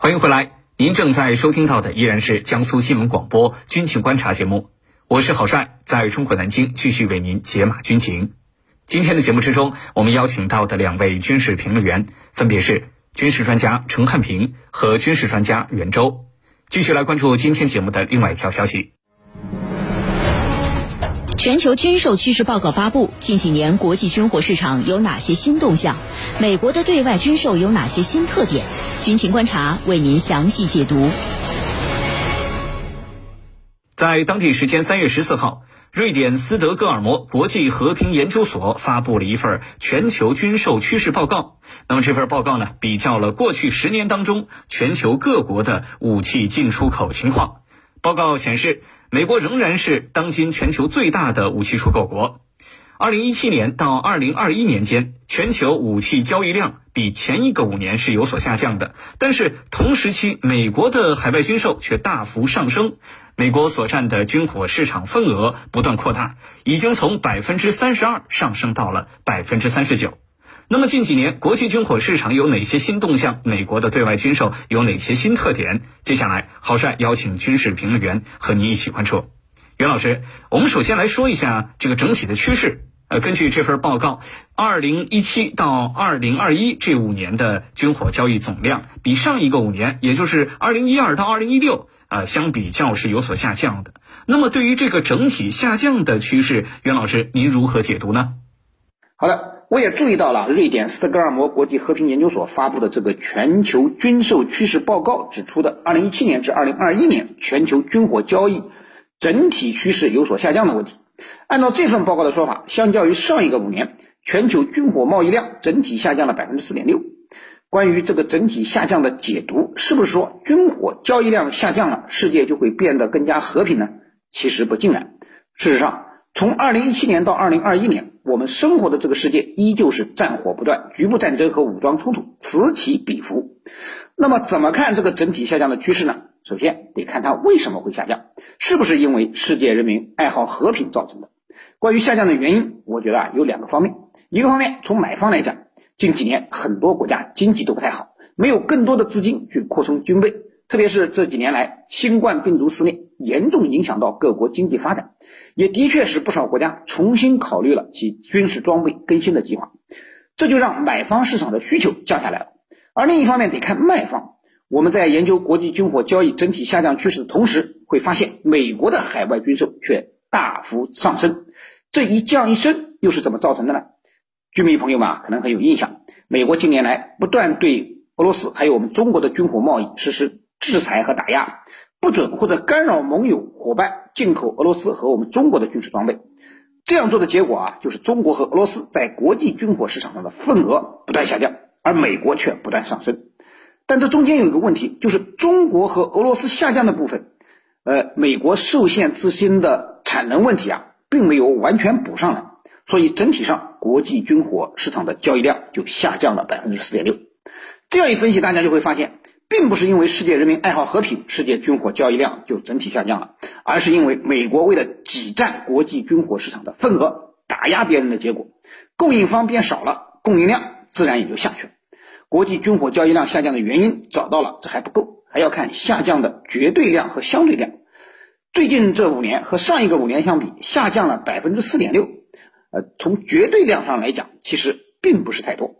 欢迎回来，您正在收听到的依然是江苏新闻广播军情观察节目，我是郝帅，在中国南京继续为您解码军情。今天的节目之中，我们邀请到的两位军事评论员分别是军事专家陈汉平和军事专家袁周。继续来关注今天节目的另外一条消息。全球军售趋势报告发布，近几年国际军火市场有哪些新动向？美国的对外军售有哪些新特点？军情观察为您详细解读。在当地时间三月十四号，瑞典斯德哥尔摩国际和平研究所发布了一份全球军售趋势报告。那么这份报告呢，比较了过去十年当中全球各国的武器进出口情况。报告显示。美国仍然是当今全球最大的武器出口国。二零一七年到二零二一年间，全球武器交易量比前一个五年是有所下降的，但是同时期美国的海外军售却大幅上升，美国所占的军火市场份额不断扩大，已经从百分之三十二上升到了百分之三十九。那么近几年国际军火市场有哪些新动向？美国的对外军售有哪些新特点？接下来，郝帅邀请军事评论员和您一起关注。袁老师，我们首先来说一下这个整体的趋势。呃，根据这份报告，二零一七到二零二一这五年的军火交易总量，比上一个五年，也就是二零一二到二零一六，呃，相比较是有所下降的。那么，对于这个整体下降的趋势，袁老师您如何解读呢？好的。我也注意到了，瑞典斯德哥尔摩国际和平研究所发布的这个全球军售趋势报告指出的，二零一七年至二零二一年全球军火交易整体趋势有所下降的问题。按照这份报告的说法，相较于上一个五年，全球军火贸易量整体下降了百分之四点六。关于这个整体下降的解读，是不是说军火交易量下降了，世界就会变得更加和平呢？其实不尽然。事实上，从二零一七年到二零二一年。我们生活的这个世界依旧是战火不断，局部战争和武装冲突此起彼伏。那么，怎么看这个整体下降的趋势呢？首先得看它为什么会下降，是不是因为世界人民爱好和平造成的？关于下降的原因，我觉得啊有两个方面。一个方面，从买方来讲，近几年很多国家经济都不太好，没有更多的资金去扩充军备，特别是这几年来新冠病毒肆虐，严重影响到各国经济发展。也的确使不少国家重新考虑了其军事装备更新的计划，这就让买方市场的需求降下来了。而另一方面得看卖方，我们在研究国际军火交易整体下降趋势的同时，会发现美国的海外军售却大幅上升。这一降一升又是怎么造成的呢？军迷朋友们啊，可能很有印象，美国近年来不断对俄罗斯还有我们中国的军火贸易实施制裁和打压。不准或者干扰盟友伙伴进口俄罗斯和我们中国的军事装备，这样做的结果啊，就是中国和俄罗斯在国际军火市场上的份额不断下降，而美国却不断上升。但这中间有一个问题，就是中国和俄罗斯下降的部分，呃，美国受限自身的产能问题啊，并没有完全补上来，所以整体上国际军火市场的交易量就下降了百分之四点六。这样一分析，大家就会发现。并不是因为世界人民爱好和平，世界军火交易量就整体下降了，而是因为美国为了挤占国际军火市场的份额，打压别人的结果，供应方变少了，供应量自然也就下去了。国际军火交易量下降的原因找到了，这还不够，还要看下降的绝对量和相对量。最近这五年和上一个五年相比，下降了百分之四点六。呃，从绝对量上来讲，其实并不是太多。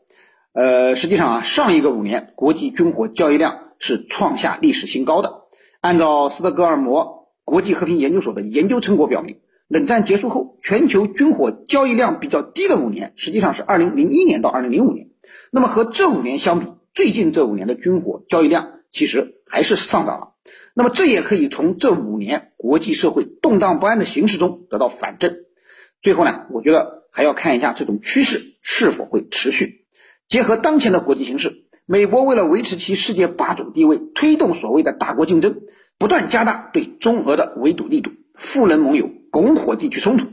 呃，实际上啊，上一个五年国际军火交易量是创下历史新高的。按照斯德哥尔摩国际和平研究所的研究成果表明，冷战结束后，全球军火交易量比较低的五年，实际上是二零零一年到二零零五年。那么和这五年相比，最近这五年的军火交易量其实还是上涨了。那么这也可以从这五年国际社会动荡不安的形势中得到反证。最后呢，我觉得还要看一下这种趋势是否会持续。结合当前的国际形势，美国为了维持其世界霸主地位，推动所谓的大国竞争，不断加大对中俄的围堵力度，富人盟友拱火地区冲突，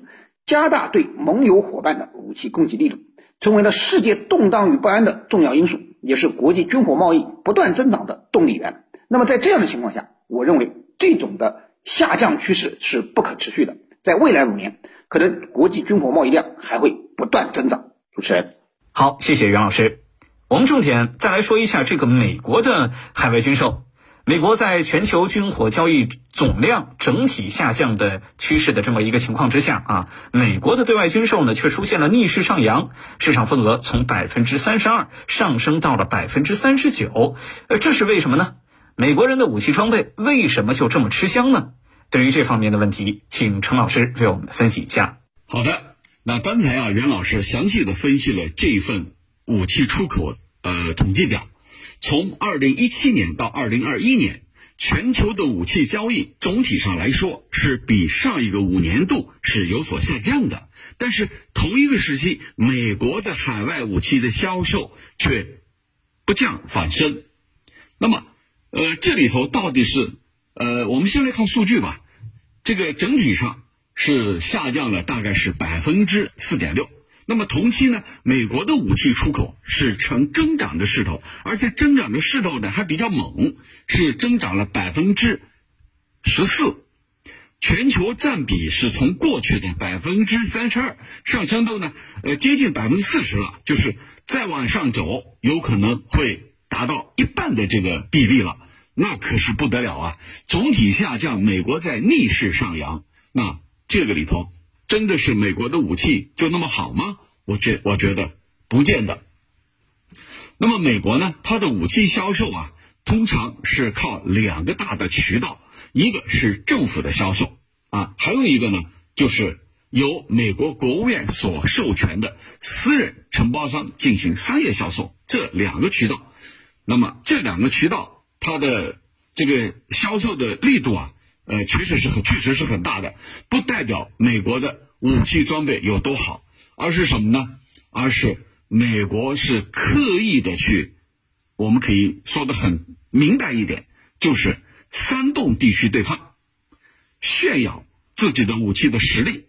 加大对盟友伙伴的武器供给力度，成为了世界动荡与不安的重要因素，也是国际军火贸易不断增长的动力源。那么在这样的情况下，我认为这种的下降趋势是不可持续的，在未来五年，可能国际军火贸易量还会不断增长。主持人。好，谢谢袁老师。我们重点再来说一下这个美国的海外军售。美国在全球军火交易总量整体下降的趋势的这么一个情况之下啊，美国的对外军售呢却出现了逆势上扬，市场份额从百分之三十二上升到了百分之三十九。呃，这是为什么呢？美国人的武器装备为什么就这么吃香呢？对于这方面的问题，请陈老师为我们分析一下。好的，那刚才啊，袁老师详细的分析了这一份武器出口呃统计表。从二零一七年到二零二一年，全球的武器交易总体上来说是比上一个五年度是有所下降的，但是同一个时期，美国的海外武器的销售却不降反升。那么，呃，这里头到底是呃，我们先来看数据吧。这个整体上是下降了，大概是百分之四点六。那么同期呢，美国的武器出口是呈增长的势头，而且增长的势头呢还比较猛，是增长了百分之十四，全球占比是从过去的百分之三十二上升到呢呃接近百分之四十了，就是再往上走，有可能会达到一半的这个比例了，那可是不得了啊！总体下降，美国在逆势上扬，那这个里头。真的是美国的武器就那么好吗？我觉我觉得不见得。那么美国呢？它的武器销售啊，通常是靠两个大的渠道，一个是政府的销售啊，还有一个呢，就是由美国国务院所授权的私人承包商进行商业销售。这两个渠道，那么这两个渠道它的这个销售的力度啊。呃，确实是很，确实是很大的，不代表美国的武器装备有多好，而是什么呢？而是美国是刻意的去，我们可以说的很明白一点，就是煽动地区对抗，炫耀自己的武器的实力。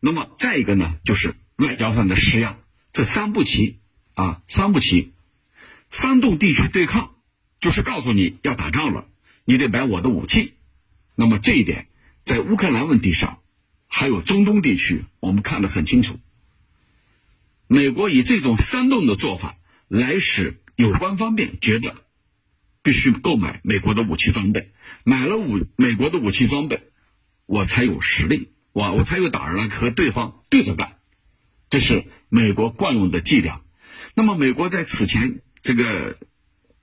那么再一个呢，就是外交上的施压，这三步棋啊，三步棋，煽动地区对抗，就是告诉你要打仗了，你得买我的武器。那么这一点，在乌克兰问题上，还有中东地区，我们看得很清楚。美国以这种煽动的做法，来使有关方面觉得必须购买美国的武器装备，买了武美国的武器装备，我才有实力，我我才有胆儿来和对方对着干。这是美国惯用的伎俩。那么，美国在此前这个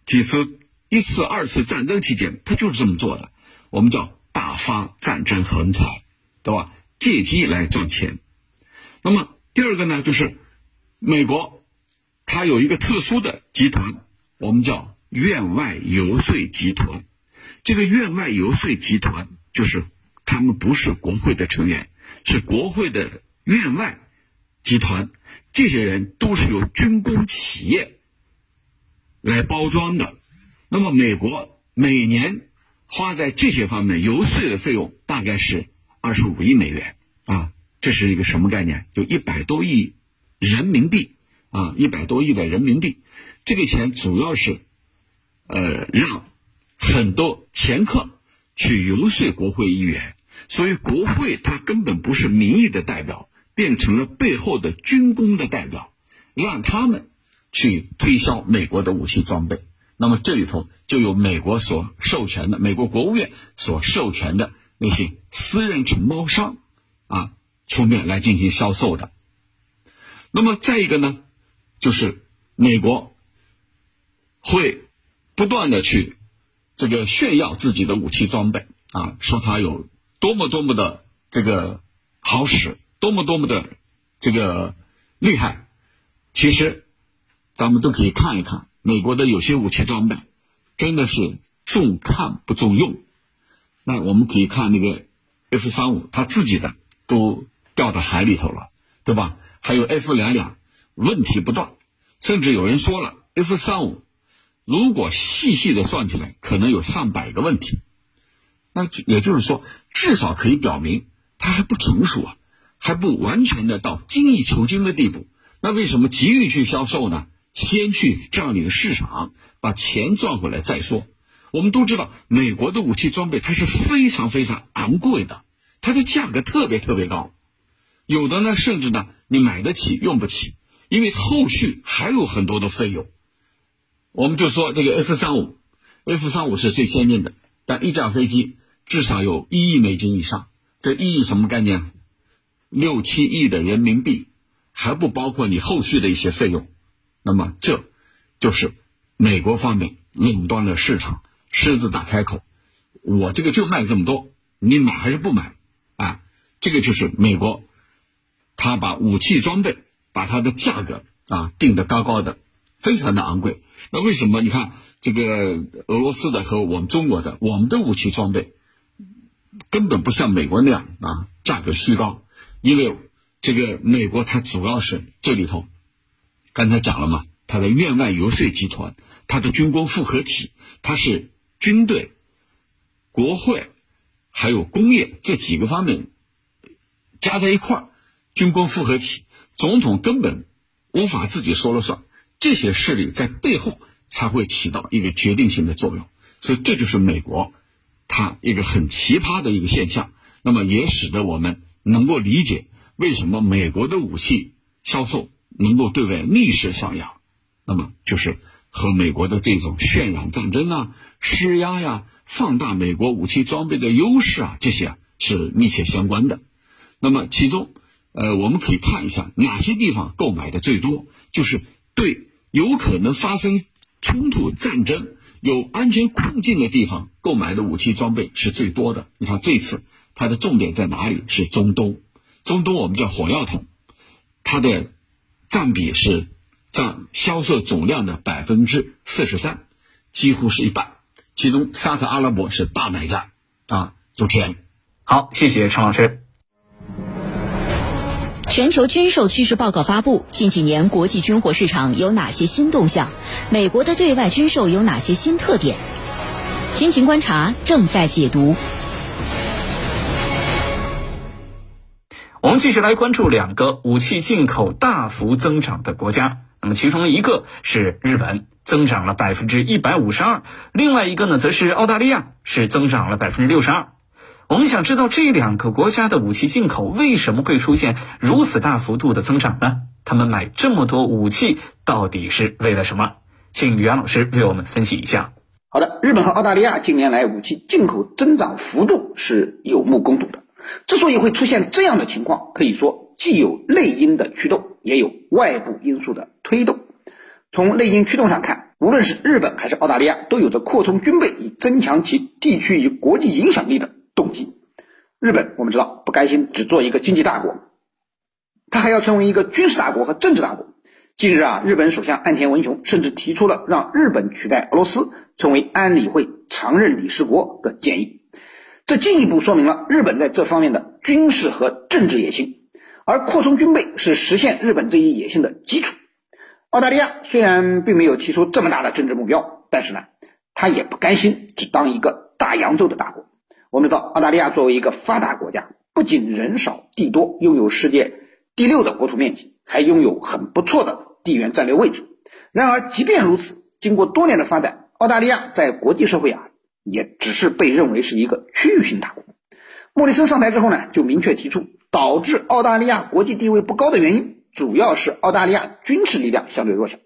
几次一次、二次战争期间，他就是这么做的。我们叫。大发战争横财，对吧？借机来赚钱。那么第二个呢，就是美国，它有一个特殊的集团，我们叫院外游说集团。这个院外游说集团，就是他们不是国会的成员，是国会的院外集团。这些人都是由军工企业来包装的。那么美国每年。花在这些方面游说的费用大概是二十五亿美元啊，这是一个什么概念？就一百多亿人民币啊，一百多亿的人民币，这个钱主要是呃让很多掮客去游说国会议员，所以国会它根本不是民意的代表，变成了背后的军工的代表，让他们去推销美国的武器装备。那么这里头就有美国所授权的，美国国务院所授权的那些私人承包商，啊，出面来进行销售的。那么再一个呢，就是美国会不断的去这个炫耀自己的武器装备，啊，说它有多么多么的这个好使，多么多么的这个厉害。其实咱们都可以看一看。美国的有些武器装备，真的是重看不重用。那我们可以看那个 F 三五，它自己的都掉到海里头了，对吧？还有 F 两两，问题不断。甚至有人说了，F 三五如果细细的算起来，可能有上百个问题。那也就是说，至少可以表明它还不成熟啊，还不完全的到精益求精的地步。那为什么急于去销售呢？先去占领市场，把钱赚回来再说。我们都知道，美国的武器装备它是非常非常昂贵的，它的价格特别特别高，有的呢甚至呢你买得起用不起，因为后续还有很多的费用。我们就说这个 F 三五，F 三五是最先进的，但一架飞机至少有一亿美金以上，这一亿什么概念？六七亿的人民币，还不包括你后续的一些费用。那么这，就是美国方面垄断了市场，狮子大开口，我这个就卖这么多，你买还是不买？啊，这个就是美国，他把武器装备，把它的价格啊定得高高的。非常的昂贵，那为什么？你看这个俄罗斯的和我们中国的，我们的武器装备根本不像美国那样啊，价格虚高。因为这个美国它主要是这里头，刚才讲了嘛，它的院外游说集团，它的军工复合体，它是军队、国会还有工业这几个方面加在一块儿，军工复合体，总统根本无法自己说了算。这些势力在背后才会起到一个决定性的作用，所以这就是美国它一个很奇葩的一个现象。那么也使得我们能够理解为什么美国的武器销售能够对外逆势上扬。那么就是和美国的这种渲染战争啊、施压呀、放大美国武器装备的优势啊，这些是密切相关的。那么其中，呃，我们可以看一下哪些地方购买的最多，就是对。有可能发生冲突、战争、有安全困境的地方，购买的武器装备是最多的。你看这次它的重点在哪里？是中东。中东我们叫火药桶，它的占比是占销售总量的百分之四十三，几乎是一半。其中沙特阿拉伯是大买家啊。主持人，好，谢谢陈老师。全球军售趋势报告发布，近几年国际军火市场有哪些新动向？美国的对外军售有哪些新特点？军情观察正在解读。我们继续来关注两个武器进口大幅增长的国家，那么其中一个是日本，增长了百分之一百五十二；另外一个呢，则是澳大利亚，是增长了百分之六十二。我们想知道这两个国家的武器进口为什么会出现如此大幅度的增长呢？他们买这么多武器到底是为了什么？请袁老师为我们分析一下。好的，日本和澳大利亚近年来武器进口增长幅度是有目共睹的。之所以会出现这样的情况，可以说既有内因的驱动，也有外部因素的推动。从内因驱动上看，无论是日本还是澳大利亚，都有着扩充军备以增强其地区与国际影响力的。动机，日本我们知道不甘心只做一个经济大国，他还要成为一个军事大国和政治大国。近日啊，日本首相岸田文雄甚至提出了让日本取代俄罗斯成为安理会常任理事国的建议，这进一步说明了日本在这方面的军事和政治野心。而扩充军备是实现日本这一野心的基础。澳大利亚虽然并没有提出这么大的政治目标，但是呢，他也不甘心只当一个大洋洲的大国。我们知道，澳大利亚作为一个发达国家，不仅人少地多，拥有世界第六的国土面积，还拥有很不错的地缘战略位置。然而，即便如此，经过多年的发展，澳大利亚在国际社会啊，也只是被认为是一个区域性大国。莫里森上台之后呢，就明确提出，导致澳大利亚国际地位不高的原因，主要是澳大利亚军事力量相对弱小，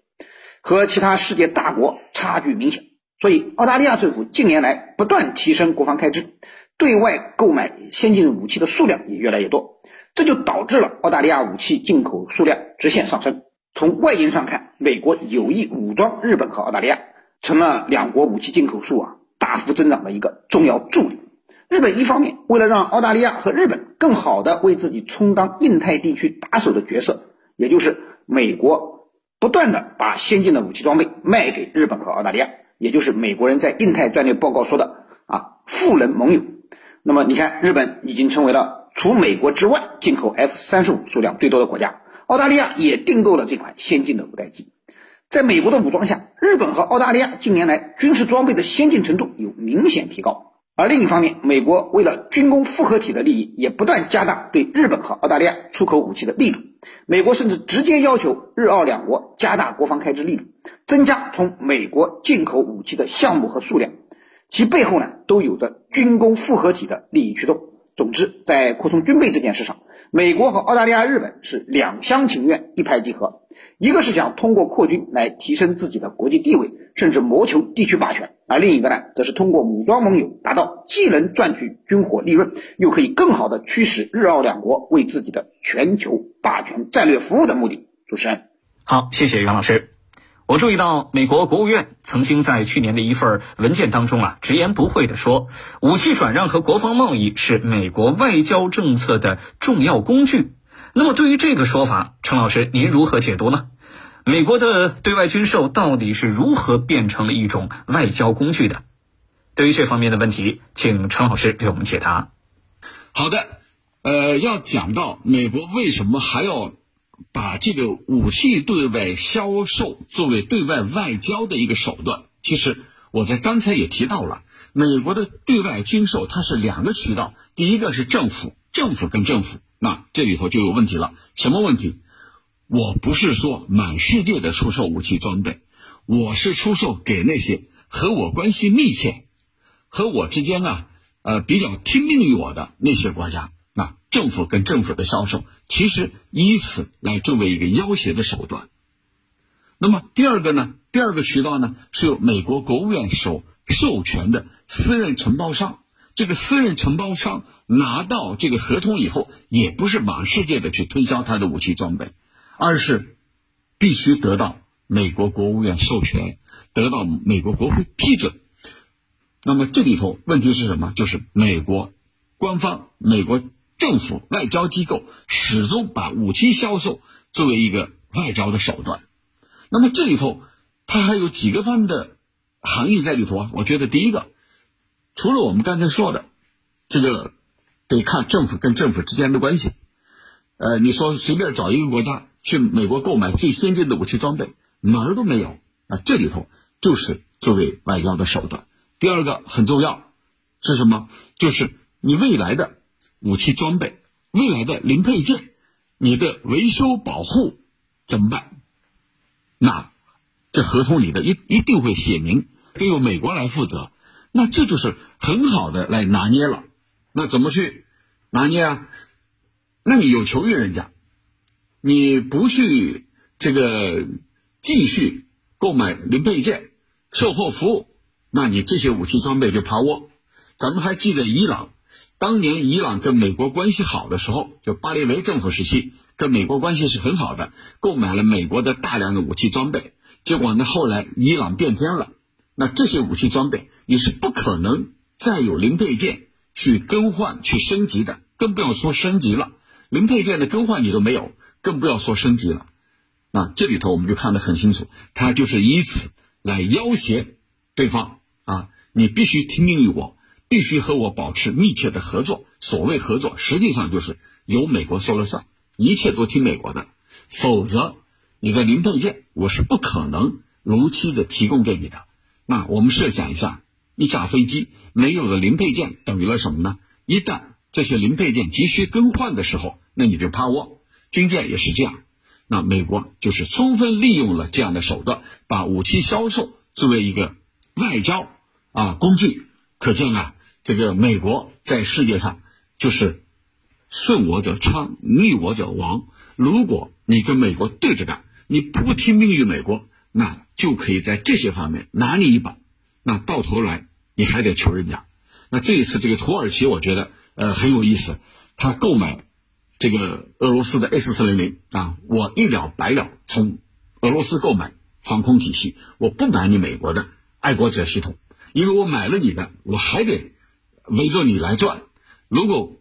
和其他世界大国差距明显。所以，澳大利亚政府近年来不断提升国防开支。对外购买先进武器的数量也越来越多，这就导致了澳大利亚武器进口数量直线上升。从外因上看，美国有意武装日本和澳大利亚，成了两国武器进口数啊大幅增长的一个重要助力。日本一方面为了让澳大利亚和日本更好的为自己充当印太地区打手的角色，也就是美国不断的把先进的武器装备卖给日本和澳大利亚，也就是美国人在印太战略报告说的啊富人盟友。那么你看，日本已经成为了除美国之外进口 F 三十五数量最多的国家。澳大利亚也订购了这款先进的五代机。在美国的武装下，日本和澳大利亚近年来军事装备的先进程度有明显提高。而另一方面，美国为了军工复合体的利益，也不断加大对日本和澳大利亚出口武器的力度。美国甚至直接要求日澳两国加大国防开支力度，增加从美国进口武器的项目和数量。其背后呢，都有着军工复合体的利益驱动。总之，在扩充军备这件事上，美国和澳大利亚、日本是两厢情愿、一拍即合。一个是想通过扩军来提升自己的国际地位，甚至谋求地区霸权；而另一个呢，则是通过武装盟友，达到既能赚取军火利润，又可以更好的驱使日澳两国为自己的全球霸权战略服务的目的。主持人，好，谢谢袁老师。我注意到，美国国务院曾经在去年的一份文件当中啊，直言不讳地说，武器转让和国防贸易是美国外交政策的重要工具。那么，对于这个说法，陈老师您如何解读呢？美国的对外军售到底是如何变成了一种外交工具的？对于这方面的问题，请陈老师给我们解答。好的，呃，要讲到美国为什么还要。把这个武器对外销售作为对外外交的一个手段，其实我在刚才也提到了，美国的对外军售它是两个渠道，第一个是政府，政府跟政府，那这里头就有问题了。什么问题？我不是说满世界的出售武器装备，我是出售给那些和我关系密切、和我之间啊呃比较听命于我的那些国家。政府跟政府的销售，其实以此来作为一个要挟的手段。那么第二个呢？第二个渠道呢，是由美国国务院所授权的私人承包商。这个私人承包商拿到这个合同以后，也不是满世界的去推销他的武器装备，而是必须得到美国国务院授权，得到美国国会批准。那么这里头问题是什么？就是美国官方，美国。政府外交机构始终把武器销售作为一个外交的手段，那么这里头它还有几个方面的含义在里头啊？我觉得第一个，除了我们刚才说的这个得看政府跟政府之间的关系，呃，你说随便找一个国家去美国购买最先进的武器装备，门儿都没有啊！这里头就是作为外交的手段。第二个很重要是什么？就是你未来的。武器装备、未来的零配件，你的维修保护怎么办？那这合同里的一一定会写明，都由美国来负责。那这就是很好的来拿捏了。那怎么去拿捏啊？那你有求于人家，你不去这个继续购买零配件、售后服务，那你这些武器装备就趴窝。咱们还记得伊朗。当年伊朗跟美国关系好的时候，就巴列维政府时期，跟美国关系是很好的，购买了美国的大量的武器装备。结果呢，后来伊朗变天了，那这些武器装备你是不可能再有零配件去更换、去升级的，更不要说升级了。零配件的更换你都没有，更不要说升级了。那这里头我们就看得很清楚，他就是以此来要挟对方啊，你必须听命于我。必须和我保持密切的合作。所谓合作，实际上就是由美国说了算，一切都听美国的。否则，你的零配件我是不可能如期的提供给你的。那我们设想一下，一架飞机没有了零配件，等于了什么呢？一旦这些零配件急需更换的时候，那你就趴窝。军舰也是这样。那美国就是充分利用了这样的手段，把武器销售作为一个外交啊工具。可见啊。这个美国在世界上就是顺我者昌，逆我者亡。如果你跟美国对着干，你不听命于美国，那就可以在这些方面拿你一把。那到头来你还得求人家。那这一次这个土耳其，我觉得呃很有意思。他购买这个俄罗斯的 S 四零零啊，我一了百了，从俄罗斯购买防空体系，我不买你美国的爱国者系统，因为我买了你的，我还得。围着你来转，如果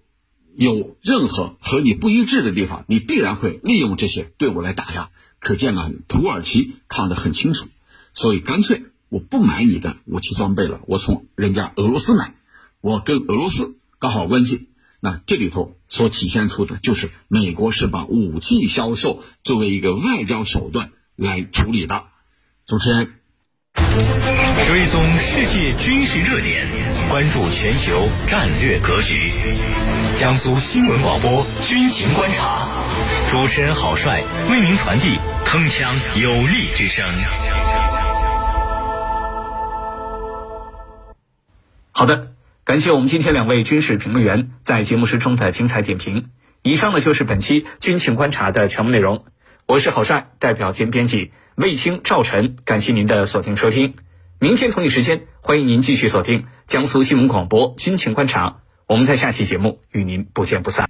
有任何和你不一致的地方，你必然会利用这些对我来打压。可见啊，土耳其看得很清楚，所以干脆我不买你的武器装备了，我从人家俄罗斯买，我跟俄罗斯搞好关系。那这里头所体现出的就是美国是把武器销售作为一个外交手段来处理的。主持人，追踪世界军事热点。关注全球战略格局，江苏新闻广播军情观察，主持人郝帅为您传递铿锵有力之声。好的，感谢我们今天两位军事评论员在节目时中的精彩点评。以上呢就是本期军情观察的全部内容。我是郝帅，代表兼编辑卫青、赵晨，感谢您的锁定收听。明天同一时间，欢迎您继续锁定江苏新闻广播《军情观察》，我们在下期节目与您不见不散。